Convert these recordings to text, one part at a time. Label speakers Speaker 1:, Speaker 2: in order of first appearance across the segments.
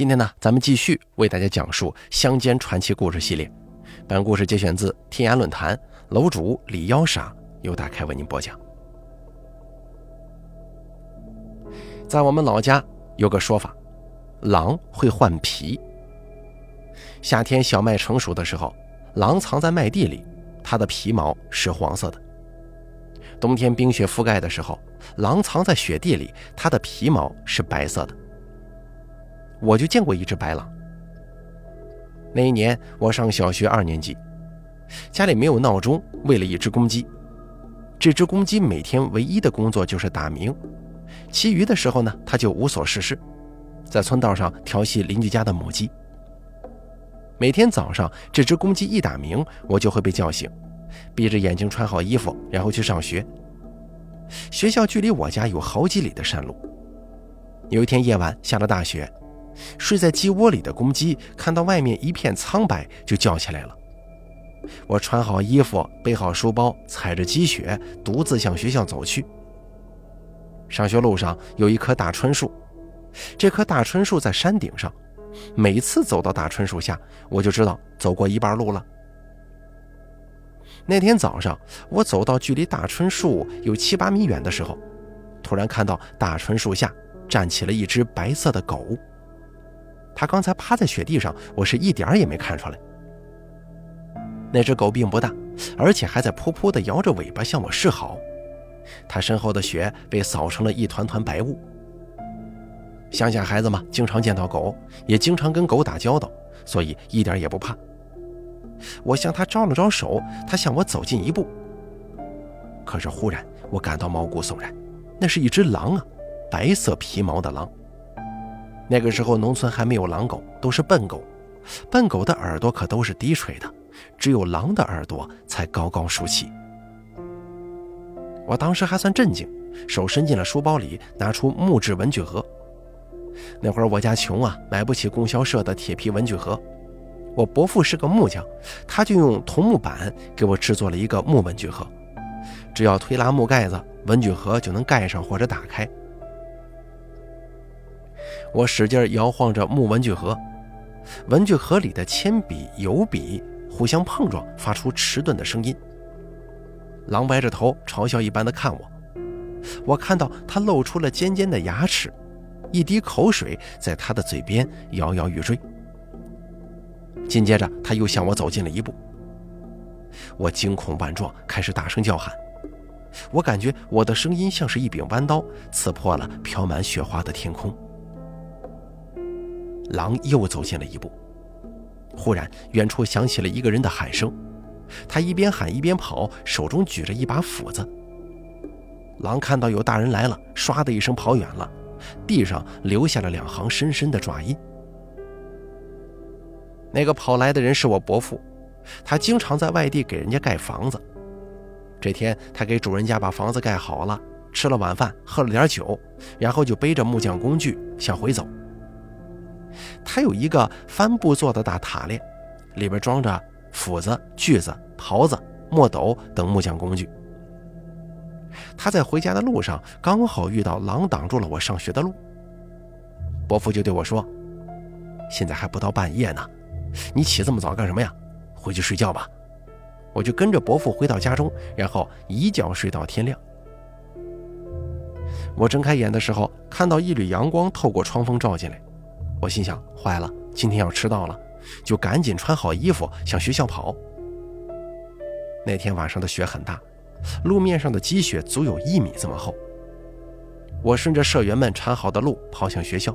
Speaker 1: 今天呢，咱们继续为大家讲述乡间传奇故事系列。本故事节选自天涯论坛，楼主李幺傻由大开为您播讲。在我们老家有个说法，狼会换皮。夏天小麦成熟的时候，狼藏在麦地里，它的皮毛是黄色的；冬天冰雪覆盖的时候，狼藏在雪地里，它的皮毛是白色的。我就见过一只白狼。那一年我上小学二年级，家里没有闹钟，喂了一只公鸡。这只公鸡每天唯一的工作就是打鸣，其余的时候呢，它就无所事事，在村道上调戏邻居家的母鸡。每天早上，这只公鸡一打鸣，我就会被叫醒，闭着眼睛穿好衣服，然后去上学。学校距离我家有好几里的山路。有一天夜晚下了大雪。睡在鸡窝里的公鸡看到外面一片苍白，就叫起来了。我穿好衣服，背好书包，踩着积雪，独自向学校走去。上学路上有一棵大椿树，这棵大椿树在山顶上。每次走到大椿树下，我就知道走过一半路了。那天早上，我走到距离大椿树有七八米远的时候，突然看到大椿树下站起了一只白色的狗。他刚才趴在雪地上，我是一点儿也没看出来。那只狗并不大，而且还在噗噗地摇着尾巴向我示好。它身后的雪被扫成了一团团白雾。乡下孩子嘛，经常见到狗，也经常跟狗打交道，所以一点也不怕。我向他招了招手，他向我走近一步。可是忽然，我感到毛骨悚然，那是一只狼啊，白色皮毛的狼。那个时候，农村还没有狼狗，都是笨狗。笨狗的耳朵可都是低垂的，只有狼的耳朵才高高竖起。我当时还算镇静，手伸进了书包里，拿出木质文具盒。那会儿我家穷啊，买不起供销社的铁皮文具盒。我伯父是个木匠，他就用桐木板给我制作了一个木文具盒，只要推拉木盖子，文具盒就能盖上或者打开。我使劲摇晃着木文具盒，文具盒里的铅笔、油笔互相碰撞，发出迟钝的声音。狼歪着头，嘲笑一般的看我。我看到他露出了尖尖的牙齿，一滴口水在他的嘴边摇摇欲坠。紧接着，他又向我走近了一步。我惊恐万状，开始大声叫喊。我感觉我的声音像是一柄弯刀，刺破了飘满雪花的天空。狼又走近了一步，忽然，远处响起了一个人的喊声。他一边喊一边跑，手中举着一把斧子。狼看到有大人来了，唰的一声跑远了，地上留下了两行深深的爪印。那个跑来的人是我伯父，他经常在外地给人家盖房子。这天，他给主人家把房子盖好了，吃了晚饭，喝了点酒，然后就背着木匠工具向回走。他有一个帆布做的大塔链，里边装着斧子、锯子、刨子、墨斗等木匠工具。他在回家的路上刚好遇到狼挡住了我上学的路，伯父就对我说：“现在还不到半夜呢，你起这么早干什么呀？回去睡觉吧。”我就跟着伯父回到家中，然后一觉睡到天亮。我睁开眼的时候，看到一缕阳光透过窗缝照进来。我心想：坏了，今天要迟到了，就赶紧穿好衣服向学校跑。那天晚上的雪很大，路面上的积雪足有一米这么厚。我顺着社员们铲好的路跑向学校，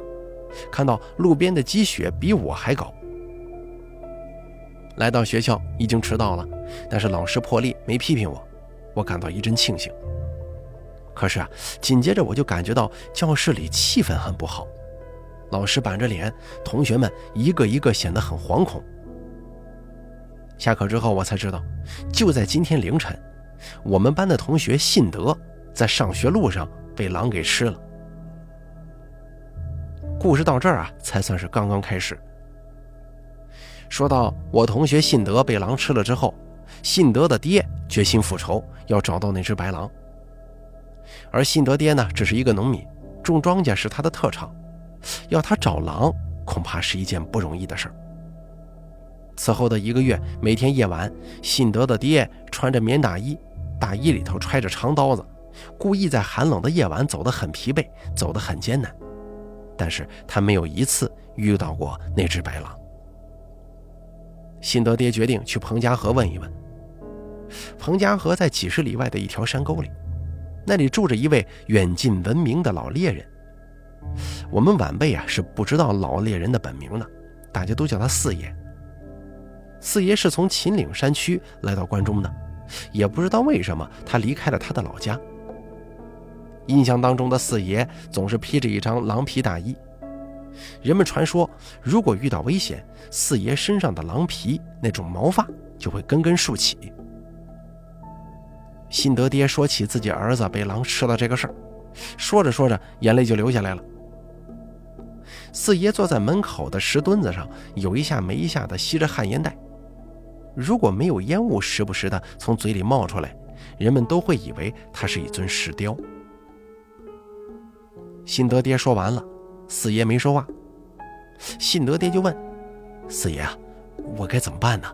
Speaker 1: 看到路边的积雪比我还高。来到学校已经迟到了，但是老师破例没批评我，我感到一阵庆幸。可是啊，紧接着我就感觉到教室里气氛很不好。老师板着脸，同学们一个一个显得很惶恐。下课之后，我才知道，就在今天凌晨，我们班的同学信德在上学路上被狼给吃了。故事到这儿啊，才算是刚刚开始。说到我同学信德被狼吃了之后，信德的爹决心复仇，要找到那只白狼。而信德爹呢，只是一个农民，种庄稼是他的特长。要他找狼，恐怕是一件不容易的事儿。此后的一个月，每天夜晚，信德的爹穿着棉大衣，大衣里头揣着长刀子，故意在寒冷的夜晚走得很疲惫，走得很艰难。但是他没有一次遇到过那只白狼。信德爹决定去彭家河问一问。彭家河在几十里外的一条山沟里，那里住着一位远近闻名的老猎人。我们晚辈啊是不知道老猎人的本名的，大家都叫他四爷。四爷是从秦岭山区来到关中的，也不知道为什么他离开了他的老家。印象当中的四爷总是披着一张狼皮大衣，人们传说，如果遇到危险，四爷身上的狼皮那种毛发就会根根竖起。信德爹说起自己儿子被狼吃了这个事儿，说着说着，眼泪就流下来了。四爷坐在门口的石墩子上，有一下没一下的吸着旱烟袋。如果没有烟雾时不时的从嘴里冒出来，人们都会以为他是一尊石雕。信德爹说完了，四爷没说话。信德爹就问：“四爷啊，我该怎么办呢？”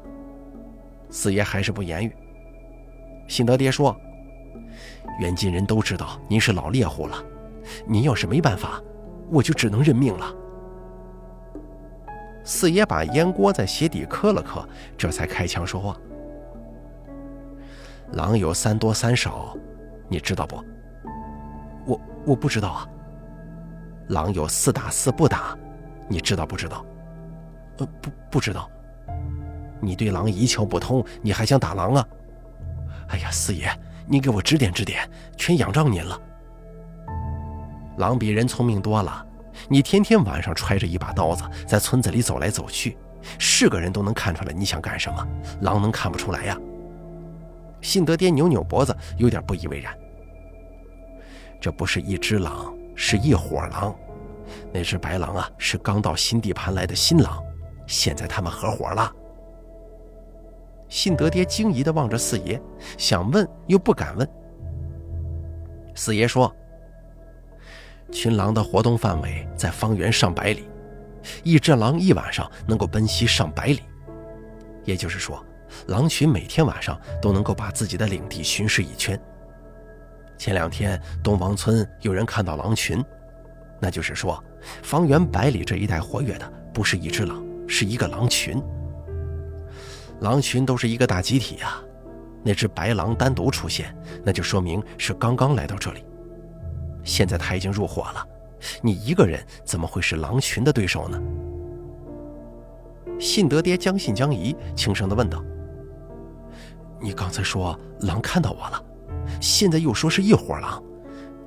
Speaker 1: 四爷还是不言语。信德爹说：“远近人都知道您是老猎户了，您要是没办法，我就只能认命了。”四爷把烟锅在鞋底磕了磕，这才开腔说话：“狼有三多三少，你知道不？”“我我不知道啊。”“狼有四打四不打，你知道不知道？”“呃，不不知道。”“你对狼一窍不通，你还想打狼啊？”“哎呀，四爷，你给我指点指点，全仰仗您了。”“狼比人聪明多了。”你天天晚上揣着一把刀子在村子里走来走去，是个人都能看出来你想干什么，狼能看不出来呀？信德爹扭扭脖子，有点不以为然。这不是一只狼，是一伙狼。那只白狼啊，是刚到新地盘来的新狼，现在他们合伙了。信德爹惊疑地望着四爷，想问又不敢问。四爷说。群狼的活动范围在方圆上百里，一只狼一晚上能够奔袭上百里，也就是说，狼群每天晚上都能够把自己的领地巡视一圈。前两天东王村有人看到狼群，那就是说，方圆百里这一带活跃的不是一只狼，是一个狼群。狼群都是一个大集体呀，那只白狼单独出现，那就说明是刚刚来到这里。现在他已经入伙了，你一个人怎么会是狼群的对手呢？信德爹将信将疑，轻声的问道：“你刚才说狼看到我了，现在又说是一伙狼，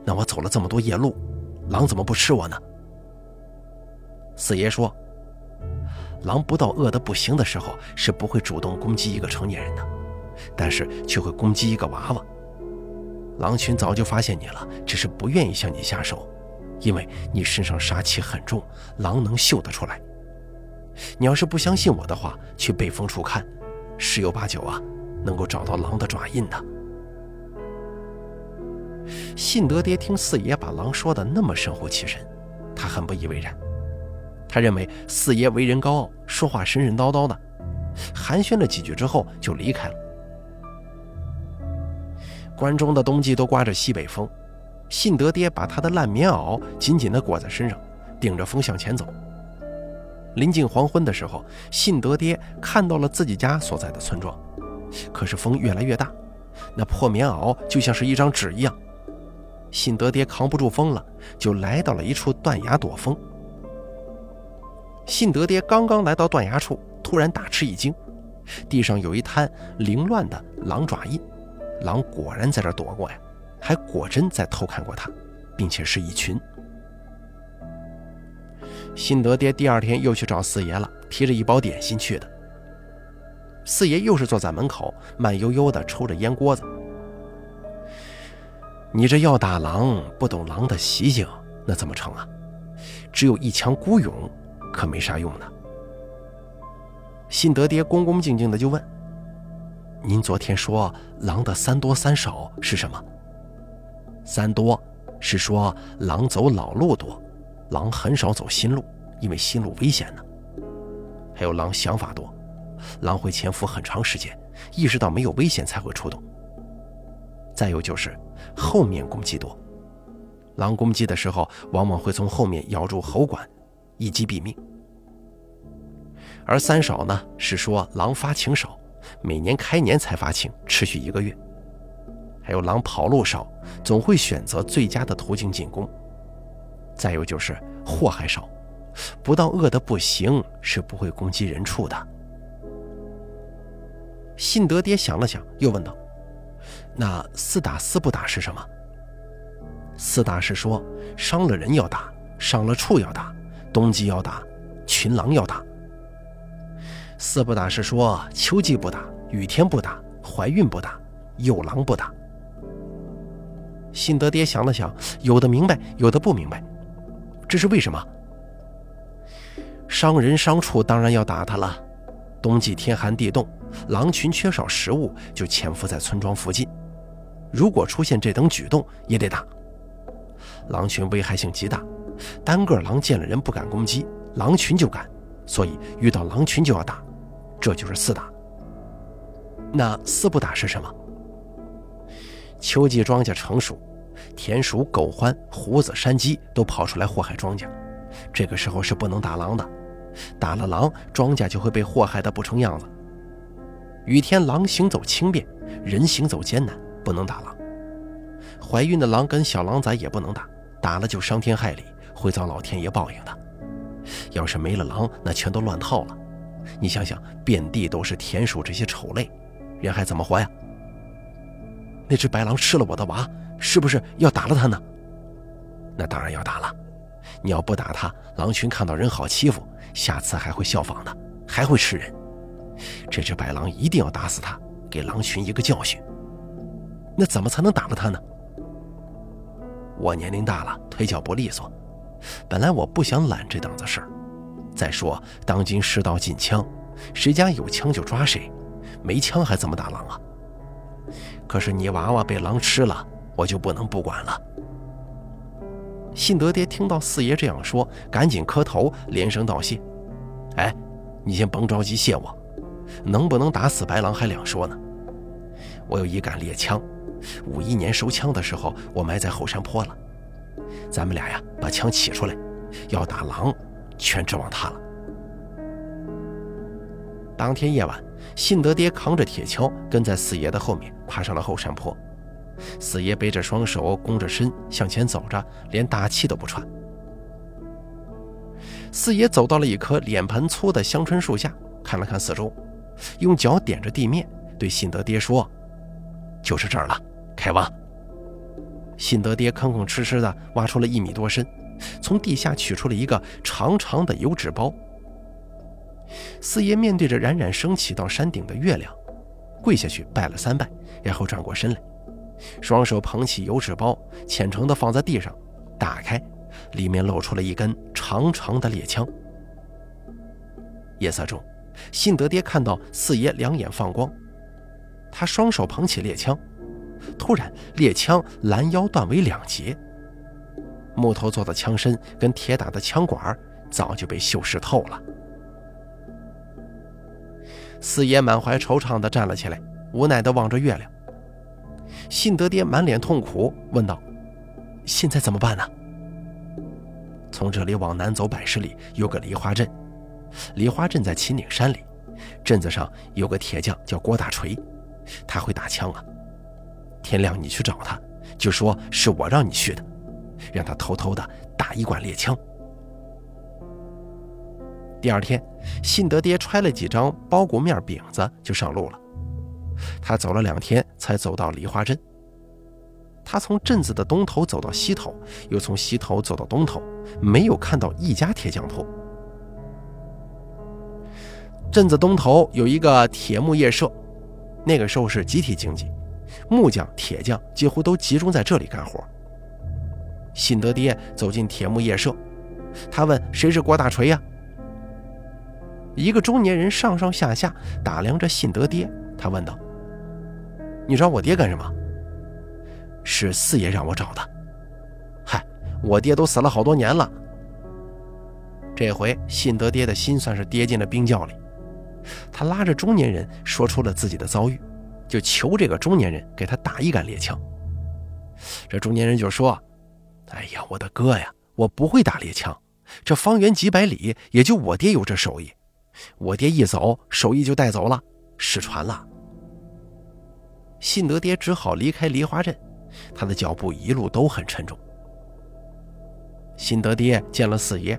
Speaker 1: 那我走了这么多夜路，狼怎么不吃我呢？”四爷说：“狼不到饿得不行的时候，是不会主动攻击一个成年人的，但是却会攻击一个娃娃。”狼群早就发现你了，只是不愿意向你下手，因为你身上杀气很重，狼能嗅得出来。你要是不相信我的话，去背风处看，十有八九啊，能够找到狼的爪印的。信德爹听四爷把狼说的那么神乎其神，他很不以为然。他认为四爷为人高傲，说话神神叨叨的，寒暄了几句之后就离开了。关中的冬季都刮着西北风，信德爹把他的烂棉袄紧紧地裹在身上，顶着风向前走。临近黄昏的时候，信德爹看到了自己家所在的村庄，可是风越来越大，那破棉袄就像是一张纸一样。信德爹扛不住风了，就来到了一处断崖躲风。信德爹刚刚来到断崖处，突然大吃一惊，地上有一滩凌乱的狼爪印。狼果然在这躲过呀，还果真在偷看过他，并且是一群。信德爹第二天又去找四爷了，提着一包点心去的。四爷又是坐在门口，慢悠悠地抽着烟锅子。你这要打狼，不懂狼的习性，那怎么成啊？只有一腔孤勇，可没啥用呢。信德爹恭恭敬敬的就问。您昨天说狼的三多三少是什么？三多是说狼走老路多，狼很少走新路，因为新路危险呢。还有狼想法多，狼会潜伏很长时间，意识到没有危险才会出动。再有就是后面攻击多，狼攻击的时候往往会从后面咬住喉管，一击毙命。而三少呢，是说狼发情少，每年开年才发情，持续一个月。还有狼跑路少，总会选择最佳的途径进攻。再有就是祸害少，不到饿得不行是不会攻击人畜的。信德爹想了想，又问道：“那四打四不打是什么？”四打是说伤了人要打，伤了畜要打，冬季要打，群狼要打。四不打是说秋季不打，雨天不打，怀孕不打，有狼不打。信德爹想了想，有的明白，有的不明白，这是为什么？伤人伤畜当然要打他了。冬季天寒地冻，狼群缺少食物，就潜伏在村庄附近。如果出现这等举动，也得打。狼群危害性极大，单个狼见了人不敢攻击，狼群就敢，所以遇到狼群就要打，这就是四打。那四不打是什么？秋季庄稼成熟，田鼠、狗獾、胡子、山鸡都跑出来祸害庄稼，这个时候是不能打狼的，打了狼，庄稼就会被祸害得不成样子。雨天狼行走轻便，人行走艰难，不能打狼。怀孕的狼跟小狼崽也不能打，打了就伤天害理，会遭老天爷报应的。要是没了狼，那全都乱套了。你想想，遍地都是田鼠这些丑类，人还怎么活呀？那只白狼吃了我的娃，是不是要打了它呢？那当然要打了。你要不打它，狼群看到人好欺负，下次还会效仿的，还会吃人。这只白狼一定要打死它，给狼群一个教训。那怎么才能打了它呢？我年龄大了，腿脚不利索，本来我不想揽这档子事儿。再说当今世道禁枪，谁家有枪就抓谁，没枪还怎么打狼啊？可是你娃娃被狼吃了，我就不能不管了。信德爹听到四爷这样说，赶紧磕头，连声道谢。哎，你先甭着急谢我，能不能打死白狼还两说呢。我有一杆猎枪，五一年收枪的时候，我埋在后山坡了。咱们俩呀，把枪取出来，要打狼，全指望他了。当天夜晚。信德爹扛着铁锹，跟在四爷的后面爬上了后山坡。四爷背着双手，弓着身向前走着，连大气都不喘。四爷走到了一棵脸盆粗的香椿树下，看了看四周，用脚点着地面，对信德爹说：“就是这儿了，开挖。”信德爹吭吭哧哧地挖出了一米多深，从地下取出了一个长长的油纸包。四爷面对着冉冉升起到山顶的月亮，跪下去拜了三拜，然后转过身来，双手捧起油纸包，虔诚地放在地上，打开，里面露出了一根长长的猎枪。夜色中，信德爹看到四爷两眼放光，他双手捧起猎枪，突然猎枪拦腰断为两截，木头做的枪身跟铁打的枪管早就被锈蚀透了。四爷满怀惆怅地站了起来，无奈地望着月亮。信德爹满脸痛苦，问道：“现在怎么办呢？”从这里往南走百十里，有个梨花镇。梨花镇在秦岭山里，镇子上有个铁匠叫郭大锤，他会打枪啊。天亮你去找他，就说是我让你去的，让他偷偷的打一管猎枪。第二天，信德爹揣了几张包谷面饼子就上路了。他走了两天，才走到梨花镇。他从镇子的东头走到西头，又从西头走到东头，没有看到一家铁匠铺。镇子东头有一个铁木业社，那个时候是集体经济，木匠、铁匠几乎都集中在这里干活。信德爹走进铁木夜社，他问：“谁是郭大锤呀？”一个中年人上上下下打量着信德爹，他问道：“你找我爹干什么？”“是四爷让我找的。”“嗨，我爹都死了好多年了。”这回信德爹的心算是跌进了冰窖里。他拉着中年人说出了自己的遭遇，就求这个中年人给他打一杆猎枪。这中年人就说：“哎呀，我的哥呀，我不会打猎枪，这方圆几百里也就我爹有这手艺，我爹一走，手艺就带走了，失传了。”信德爹只好离开梨花镇，他的脚步一路都很沉重。信德爹见了四爷，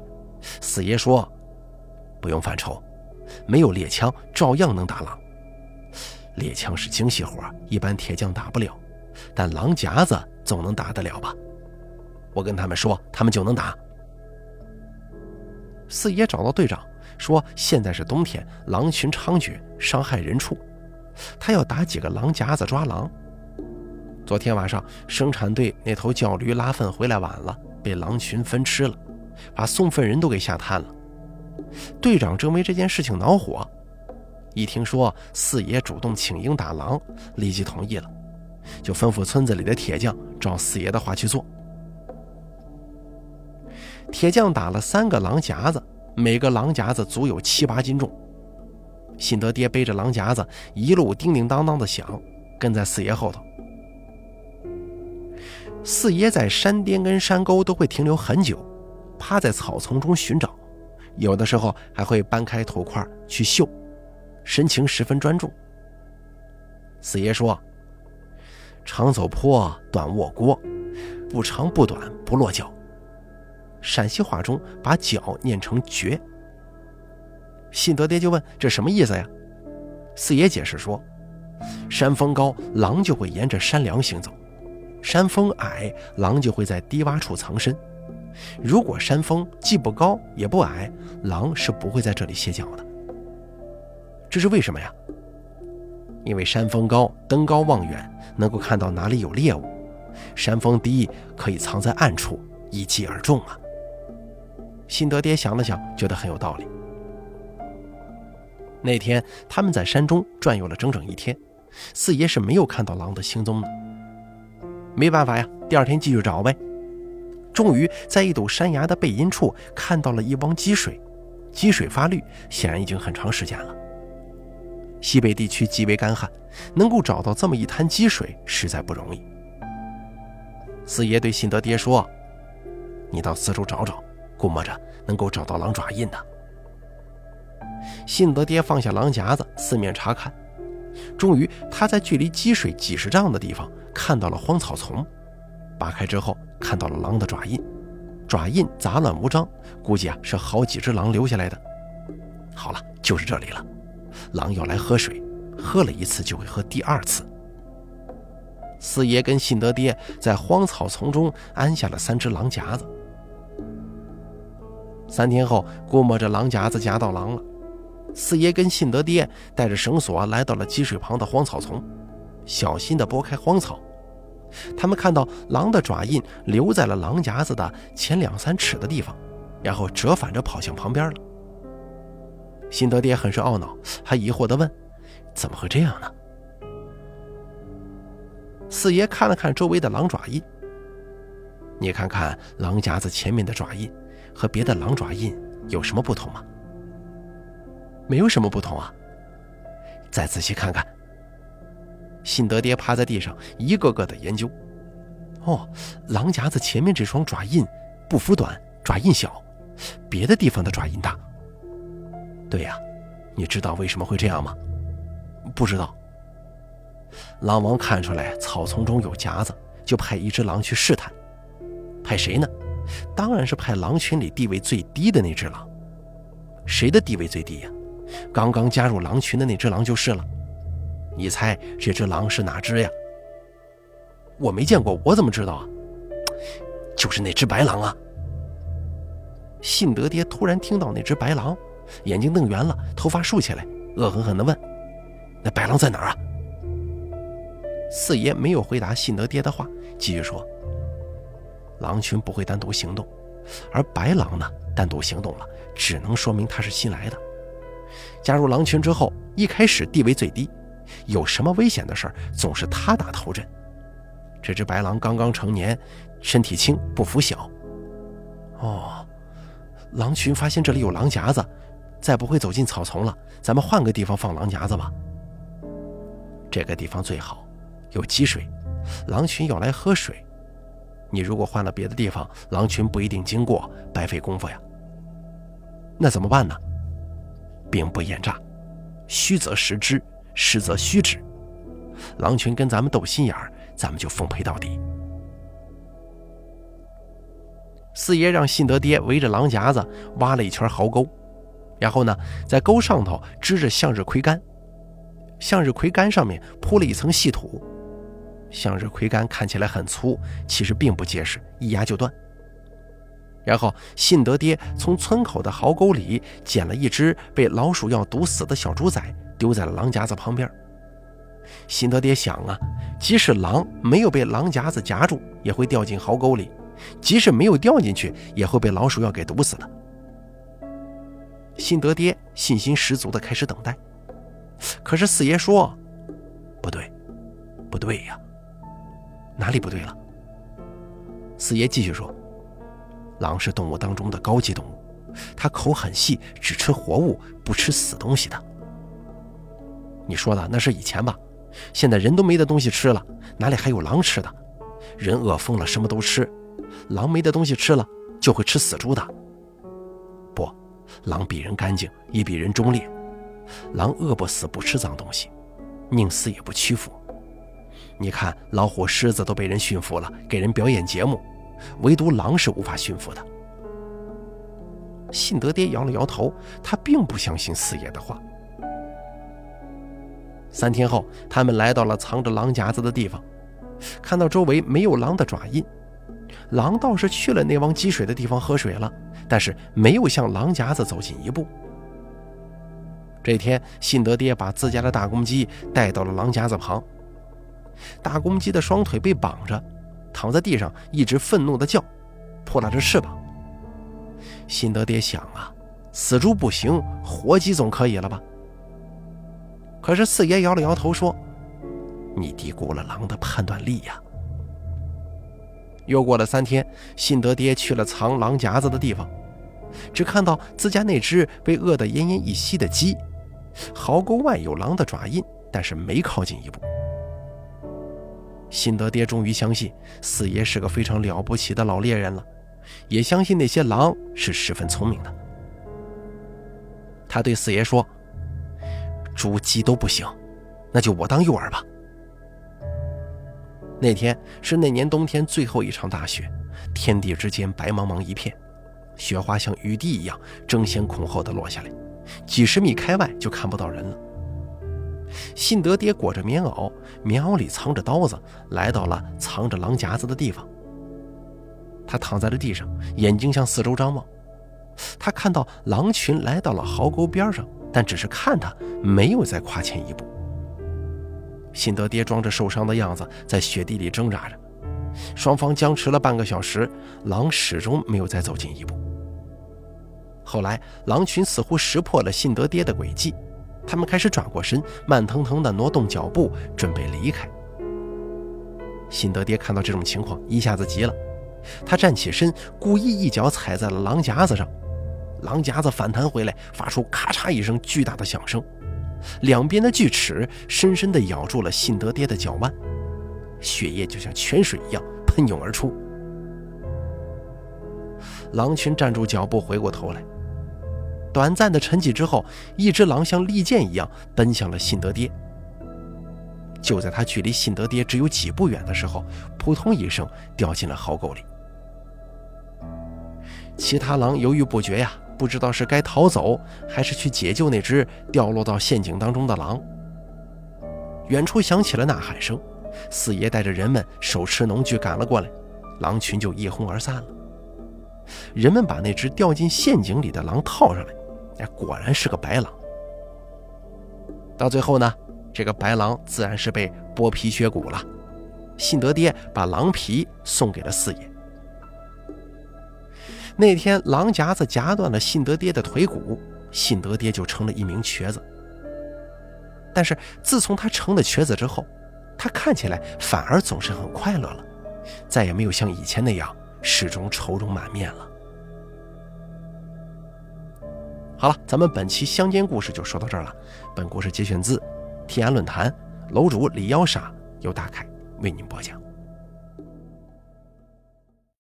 Speaker 1: 四爷说：“不用犯愁。”没有猎枪，照样能打狼。猎枪是精细活，一般铁匠打不了，但狼夹子总能打得了吧？我跟他们说，他们就能打。四爷找到队长，说现在是冬天，狼群猖獗，伤害人畜，他要打几个狼夹子抓狼。昨天晚上生产队那头叫驴拉粪回来晚了，被狼群分吃了，把送粪人都给吓瘫了。队长正为这件事情恼火，一听说四爷主动请缨打狼，立即同意了，就吩咐村子里的铁匠照四爷的话去做。铁匠打了三个狼夹子，每个狼夹子足有七八斤重。信德爹背着狼夹子一路叮叮当当的响，跟在四爷后头。四爷在山巅跟山沟都会停留很久，趴在草丛中寻找。有的时候还会搬开土块去嗅，神情十分专注。四爷说：“长走坡，短卧锅，不长不短不落脚。”陕西话中把脚念成绝。信德爹就问：“这什么意思呀？”四爷解释说：“山峰高，狼就会沿着山梁行走；山峰矮，狼就会在低洼处藏身。”如果山峰既不高也不矮，狼是不会在这里歇脚的。这是为什么呀？因为山峰高，登高望远，能够看到哪里有猎物；山峰低，可以藏在暗处，一击而中啊。辛德爹想了想，觉得很有道理。那天他们在山中转悠了整整一天，四爷是没有看到狼的行踪的。没办法呀，第二天继续找呗。终于在一堵山崖的背阴处看到了一汪积水，积水发绿，显然已经很长时间了。西北地区极为干旱，能够找到这么一滩积水实在不容易。四爷对信德爹说：“你到四周找找，估摸着能够找到狼爪印的。”信德爹放下狼夹子，四面查看，终于他在距离积水几十丈的地方看到了荒草丛。扒开之后，看到了狼的爪印，爪印杂乱无章，估计啊是好几只狼留下来的。好了，就是这里了。狼要来喝水，喝了一次就会喝第二次。四爷跟信德爹在荒草丛中安下了三只狼夹子。三天后，估摸着狼夹子夹到狼了，四爷跟信德爹带着绳索来到了积水旁的荒草丛，小心地拨开荒草。他们看到狼的爪印留在了狼夹子的前两三尺的地方，然后折返着跑向旁边了。辛德爹很是懊恼，还疑惑地问：“怎么会这样呢？”四爷看了看周围的狼爪印，你看看狼夹子前面的爪印和别的狼爪印有什么不同吗？没有什么不同啊。再仔细看看。信德爹趴在地上，一个个的研究。哦，狼夹子前面这双爪印，不服短，爪印小，别的地方的爪印大。对呀，你知道为什么会这样吗？不知道。狼王看出来草丛中有夹子，就派一只狼去试探。派谁呢？当然是派狼群里地位最低的那只狼。谁的地位最低呀？刚刚加入狼群的那只狼就是了。你猜这只狼是哪只呀？我没见过，我怎么知道啊？就是那只白狼啊！信德爹突然听到那只白狼，眼睛瞪圆了，头发竖起来，恶狠狠地问：“那白狼在哪儿啊？”四爷没有回答信德爹的话，继续说：“狼群不会单独行动，而白狼呢，单独行动了，只能说明他是新来的。加入狼群之后，一开始地位最低。”有什么危险的事儿，总是他打头阵。这只白狼刚刚成年，身体轻，不服小。哦，狼群发现这里有狼夹子，再不会走进草丛了。咱们换个地方放狼夹子吧。这个地方最好，有积水，狼群要来喝水。你如果换了别的地方，狼群不一定经过，白费功夫呀。那怎么办呢？兵不厌诈，虚则实之，实则虚之。狼群跟咱们斗心眼儿，咱们就奉陪到底。四爷让信德爹围着狼夹子挖了一圈壕沟，然后呢，在沟上头支着向日葵杆，向日葵杆上面铺了一层细土。向日葵杆看起来很粗，其实并不结实，一压就断。然后信德爹从村口的壕沟里捡了一只被老鼠药毒死的小猪仔，丢在了狼夹子旁边。信德爹想啊，即使狼没有被狼夹子夹住，也会掉进壕沟里；即使没有掉进去，也会被老鼠药给毒死的。信德爹信心十足地开始等待。可是四爷说：“不对，不对呀，哪里不对了？”四爷继续说：“狼是动物当中的高级动物，它口很细，只吃活物，不吃死东西的。你说的那是以前吧？”现在人都没得东西吃了，哪里还有狼吃的？人饿疯了，什么都吃；狼没得东西吃了，就会吃死猪的。不，狼比人干净，也比人忠烈。狼饿不死，不吃脏东西，宁死也不屈服。你看，老虎、狮子都被人驯服了，给人表演节目，唯独狼是无法驯服的。信德爹摇了摇头，他并不相信四爷的话。三天后，他们来到了藏着狼夹子的地方，看到周围没有狼的爪印，狼倒是去了那汪积水的地方喝水了，但是没有向狼夹子走近一步。这天，信德爹把自家的大公鸡带到了狼夹子旁，大公鸡的双腿被绑着，躺在地上，一直愤怒地叫，扑拉着翅膀。信德爹想啊，死猪不行，活鸡总可以了吧？可是四爷摇了摇头说：“你低估了狼的判断力呀。”又过了三天，信德爹去了藏狼夹子的地方，只看到自家那只被饿得奄奄一息的鸡。壕沟外有狼的爪印，但是没靠近一步。信德爹终于相信四爷是个非常了不起的老猎人了，也相信那些狼是十分聪明的。他对四爷说。猪鸡都不行，那就我当诱饵吧。那天是那年冬天最后一场大雪，天地之间白茫茫一片，雪花像雨滴一样争先恐后的落下来，几十米开外就看不到人了。信德爹裹着棉袄，棉袄里藏着刀子，来到了藏着狼夹子的地方。他躺在了地上，眼睛向四周张望，他看到狼群来到了壕沟边上。但只是看他，没有再跨前一步。信德爹装着受伤的样子，在雪地里挣扎着。双方僵持了半个小时，狼始终没有再走近一步。后来，狼群似乎识破了信德爹的诡计，他们开始转过身，慢腾腾地挪动脚步，准备离开。辛德爹看到这种情况，一下子急了，他站起身，故意一脚踩在了狼夹子上。狼夹子反弹回来，发出咔嚓一声巨大的响声，两边的锯齿深深地咬住了信德爹的脚腕，血液就像泉水一样喷涌而出。狼群站住脚步，回过头来，短暂的沉寂之后，一只狼像利剑一样奔向了信德爹。就在他距离信德爹只有几步远的时候，扑通一声掉进了壕沟里。其他狼犹豫不决呀。不知道是该逃走，还是去解救那只掉落到陷阱当中的狼。远处响起了呐喊声，四爷带着人们手持农具赶了过来，狼群就一哄而散了。人们把那只掉进陷阱里的狼套上来，哎，果然是个白狼。到最后呢，这个白狼自然是被剥皮削骨了。信德爹把狼皮送给了四爷。那天，狼夹子夹断了信德爹的腿骨，信德爹就成了一名瘸子。但是自从他成了瘸子之后，他看起来反而总是很快乐了，再也没有像以前那样始终愁容满面了。好了，咱们本期乡间故事就说到这儿了。本故事节选自天涯论坛，楼主李幺傻由大凯为您播讲。